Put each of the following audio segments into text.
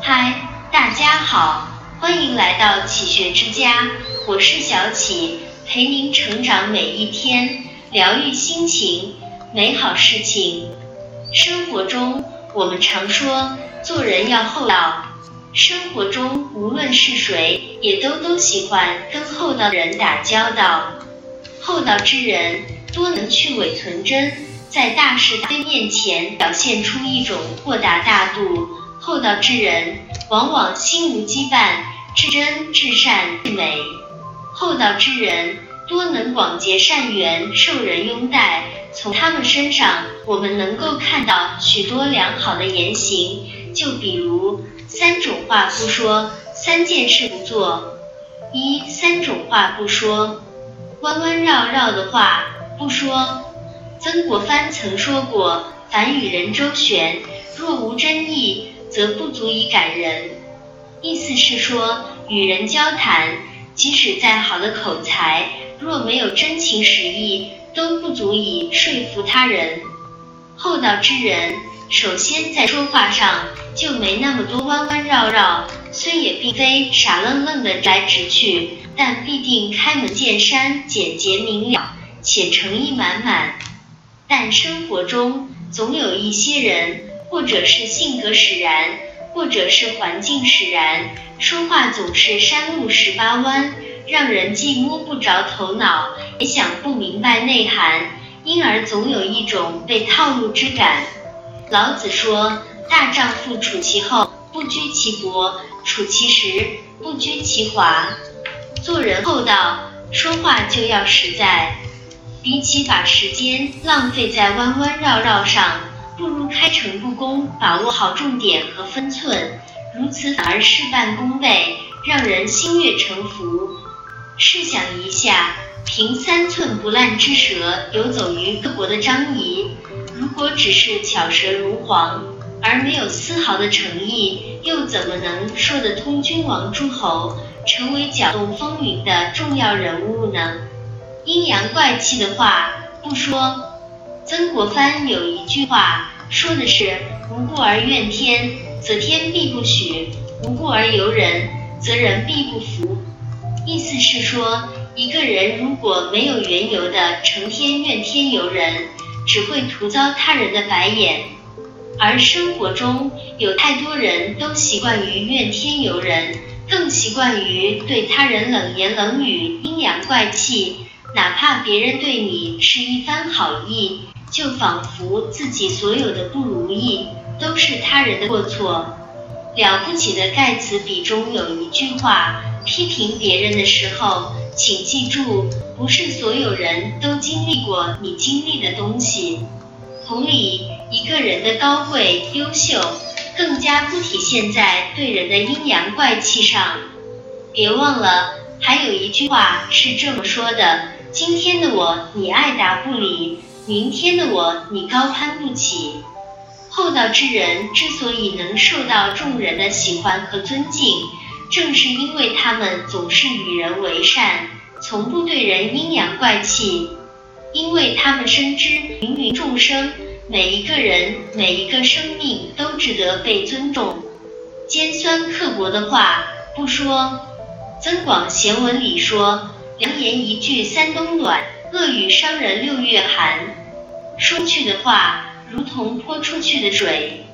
嗨，大家好，欢迎来到启学之家，我是小启，陪您成长每一天，疗愈心情，美好事情。生活中，我们常说做人要厚道。生活中，无论是谁，也都都喜欢跟厚道的人打交道。厚道之人，多能去伪存真，在大是大非面前表现出一种豁达大度。厚道之人，往往心无羁绊，至真至善至美。厚道之人，多能广结善缘，受人拥戴。从他们身上，我们能够看到许多良好的言行，就比如。三种话不说，三件事不做。一三种话不说，弯弯绕绕的话不说。曾国藩曾说过：“凡与人周旋，若无真意，则不足以感人。”意思是说，与人交谈，即使再好的口才，若没有真情实意，都不足以说服他人。厚道之人。首先，在说话上就没那么多弯弯绕绕，虽也并非傻愣愣的直来直去，但必定开门见山、简洁明了，且诚意满满。但生活中总有一些人，或者是性格使然，或者是环境使然，说话总是山路十八弯，让人既摸不着头脑，也想不明白内涵，因而总有一种被套路之感。老子说：“大丈夫处其厚，不居其薄；处其实，不居其华。”做人厚道，说话就要实在。比起把时间浪费在弯弯绕绕上，不如开诚布公，把握好重点和分寸，如此反而事半功倍，让人心悦诚服。试想一下，凭三寸不烂之舌游走于各国的张仪。如果只是巧舌如簧，而没有丝毫的诚意，又怎么能说得通君王诸侯，成为搅动风云的重要人物呢？阴阳怪气的话不说。曾国藩有一句话，说的是“无故而怨天，则天必不许；无故而尤人，则人必不服。”意思是说，一个人如果没有缘由的成天怨天尤人，只会徒遭他人的白眼，而生活中有太多人都习惯于怨天尤人，更习惯于对他人冷言冷语、阴阳怪气。哪怕别人对你是一番好意，就仿佛自己所有的不如意都是他人的过错。了不起的盖茨比中有一句话：批评别人的时候。请记住，不是所有人都经历过你经历的东西。同理，一个人的高贵、优秀，更加不体现在对人的阴阳怪气上。别忘了，还有一句话是这么说的：今天的我，你爱答不理；明天的我，你高攀不起。厚道之人之所以能受到众人的喜欢和尊敬。正是因为他们总是与人为善，从不对人阴阳怪气，因为他们深知芸芸众生，每一个人每一个生命都值得被尊重。尖酸刻薄的话不说，《增广贤文》里说：“良言一句三冬暖，恶语伤人六月寒。”说去的话如同泼出去的水，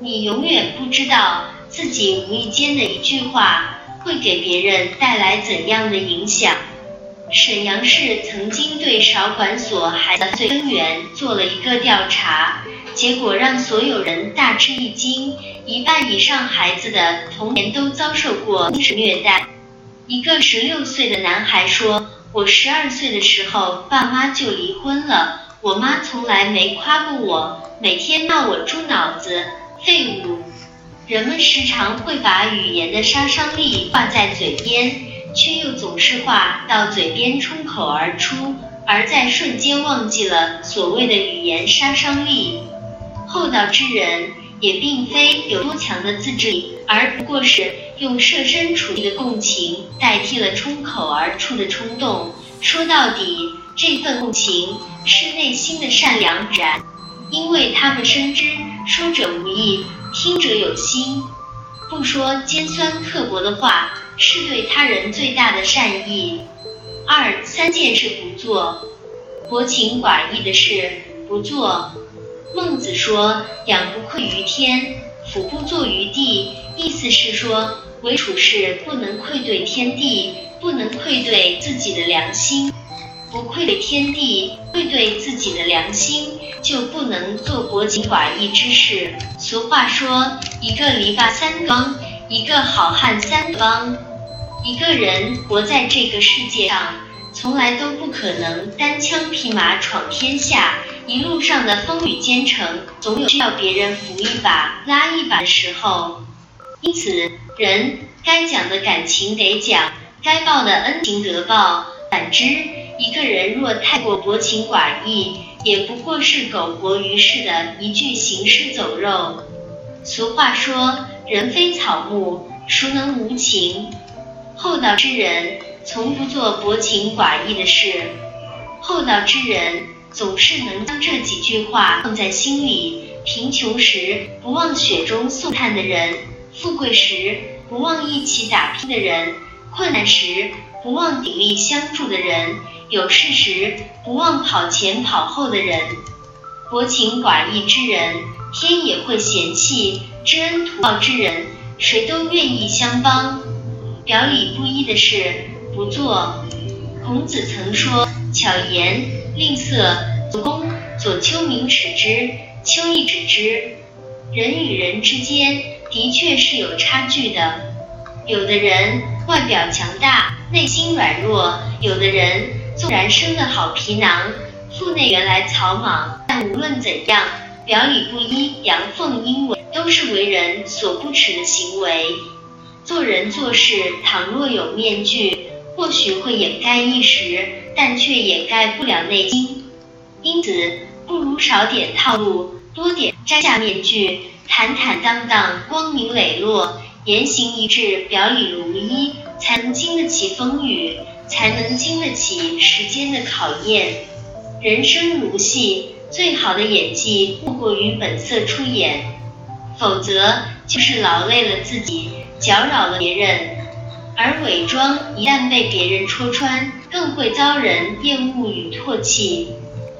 你永远不知道。自己无意间的一句话，会给别人带来怎样的影响？沈阳市曾经对少管所孩子罪根源做了一个调查，结果让所有人大吃一惊：一半以上孩子的童年都遭受过精神虐待。一个十六岁的男孩说：“我十二岁的时候，爸妈就离婚了，我妈从来没夸过我，每天骂我猪脑子、废物。”人们时常会把语言的杀伤力挂在嘴边，却又总是话到嘴边冲口而出，而在瞬间忘记了所谓的语言杀伤力。厚道之人也并非有多强的自制力，而不过是用设身处地的共情代替了冲口而出的冲动。说到底，这份共情是内心的善良然，因为他们深知。说者无意，听者有心。不说尖酸刻薄的话，是对他人最大的善意。二三件事不做，薄情寡义的事不做。孟子说：“养不愧于天，俯不怍于地。”意思是说，为处事不能愧对天地，不能愧对自己的良心。不愧对天地，愧对自己的良心，就不能做薄情寡义之事。俗话说：“一个篱笆三桩，一个好汉三帮。”一个人活在这个世界上，从来都不可能单枪匹马闯天下。一路上的风雨兼程，总有需要别人扶一把、拉一把的时候。因此，人该讲的感情得讲，该报的恩情得报。反之，一个人若太过薄情寡义，也不过是苟活于世的一具行尸走肉。俗话说：“人非草木，孰能无情？”厚道之人从不做薄情寡义的事。厚道之人总是能将这几句话放在心里。贫穷时不忘雪中送炭的人，富贵时不忘一起打拼的人，困难时不忘鼎力相助的人，有事时不忘跑前跑后的人。薄情寡义之人，天也会嫌弃；知恩图报之人，谁都愿意相帮。表里不一的事不做。孔子曾说：“巧言吝啬，左公左丘明耻之，丘亦止之。”人与人之间的确是有差距的。有的人外表强大，内心软弱；有的人纵然生个好皮囊，腹内原来草莽。但无论怎样，表里不一、阳奉阴违，都是为人所不耻的行为。做人做事，倘若有面具，或许会掩盖一时，但却掩盖不了内心。因此，不如少点套路，多点摘下面具，坦坦荡荡，光明磊落，言行一致，表里如一，才能经得起风雨，才能经得起时间的考验。人生如戏，最好的演技莫过于本色出演，否则就是劳累了自己。搅扰了别人，而伪装一旦被别人戳穿，更会遭人厌恶与唾弃。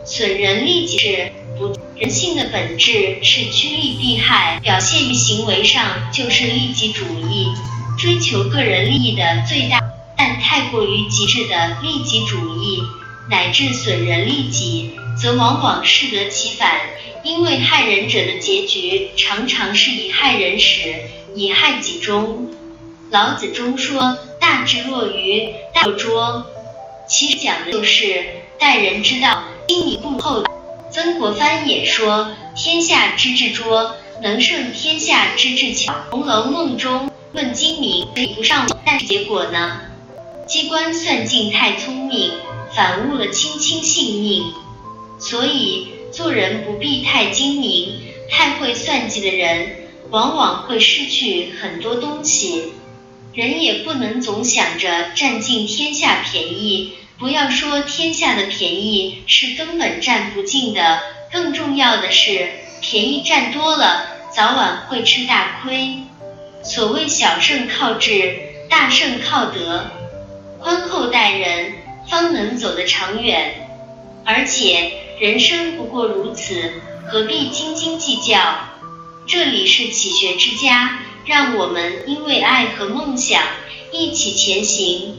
损人利己是不，人性的本质是趋利避害，表现于行为上就是利己主义，追求个人利益的最大。但太过于极致的利己主义，乃至损人利己，则往往适得其反，因为害人者的结局常常是以害人始。以害己终。老子中说：“大智若愚，大若拙。”其实讲的就是待人之道，精明不厚。曾国藩也说：“天下之智拙，能胜天下之智巧。”《红楼梦》中论精明比不上，但是结果呢？机关算尽太聪明，反误了卿卿性命。所以做人不必太精明，太会算计的人。往往会失去很多东西，人也不能总想着占尽天下便宜。不要说天下的便宜是根本占不尽的，更重要的是，便宜占多了，早晚会吃大亏。所谓小胜靠智，大胜靠德，宽厚待人，方能走得长远。而且人生不过如此，何必斤斤计较？这里是启学之家，让我们因为爱和梦想一起前行。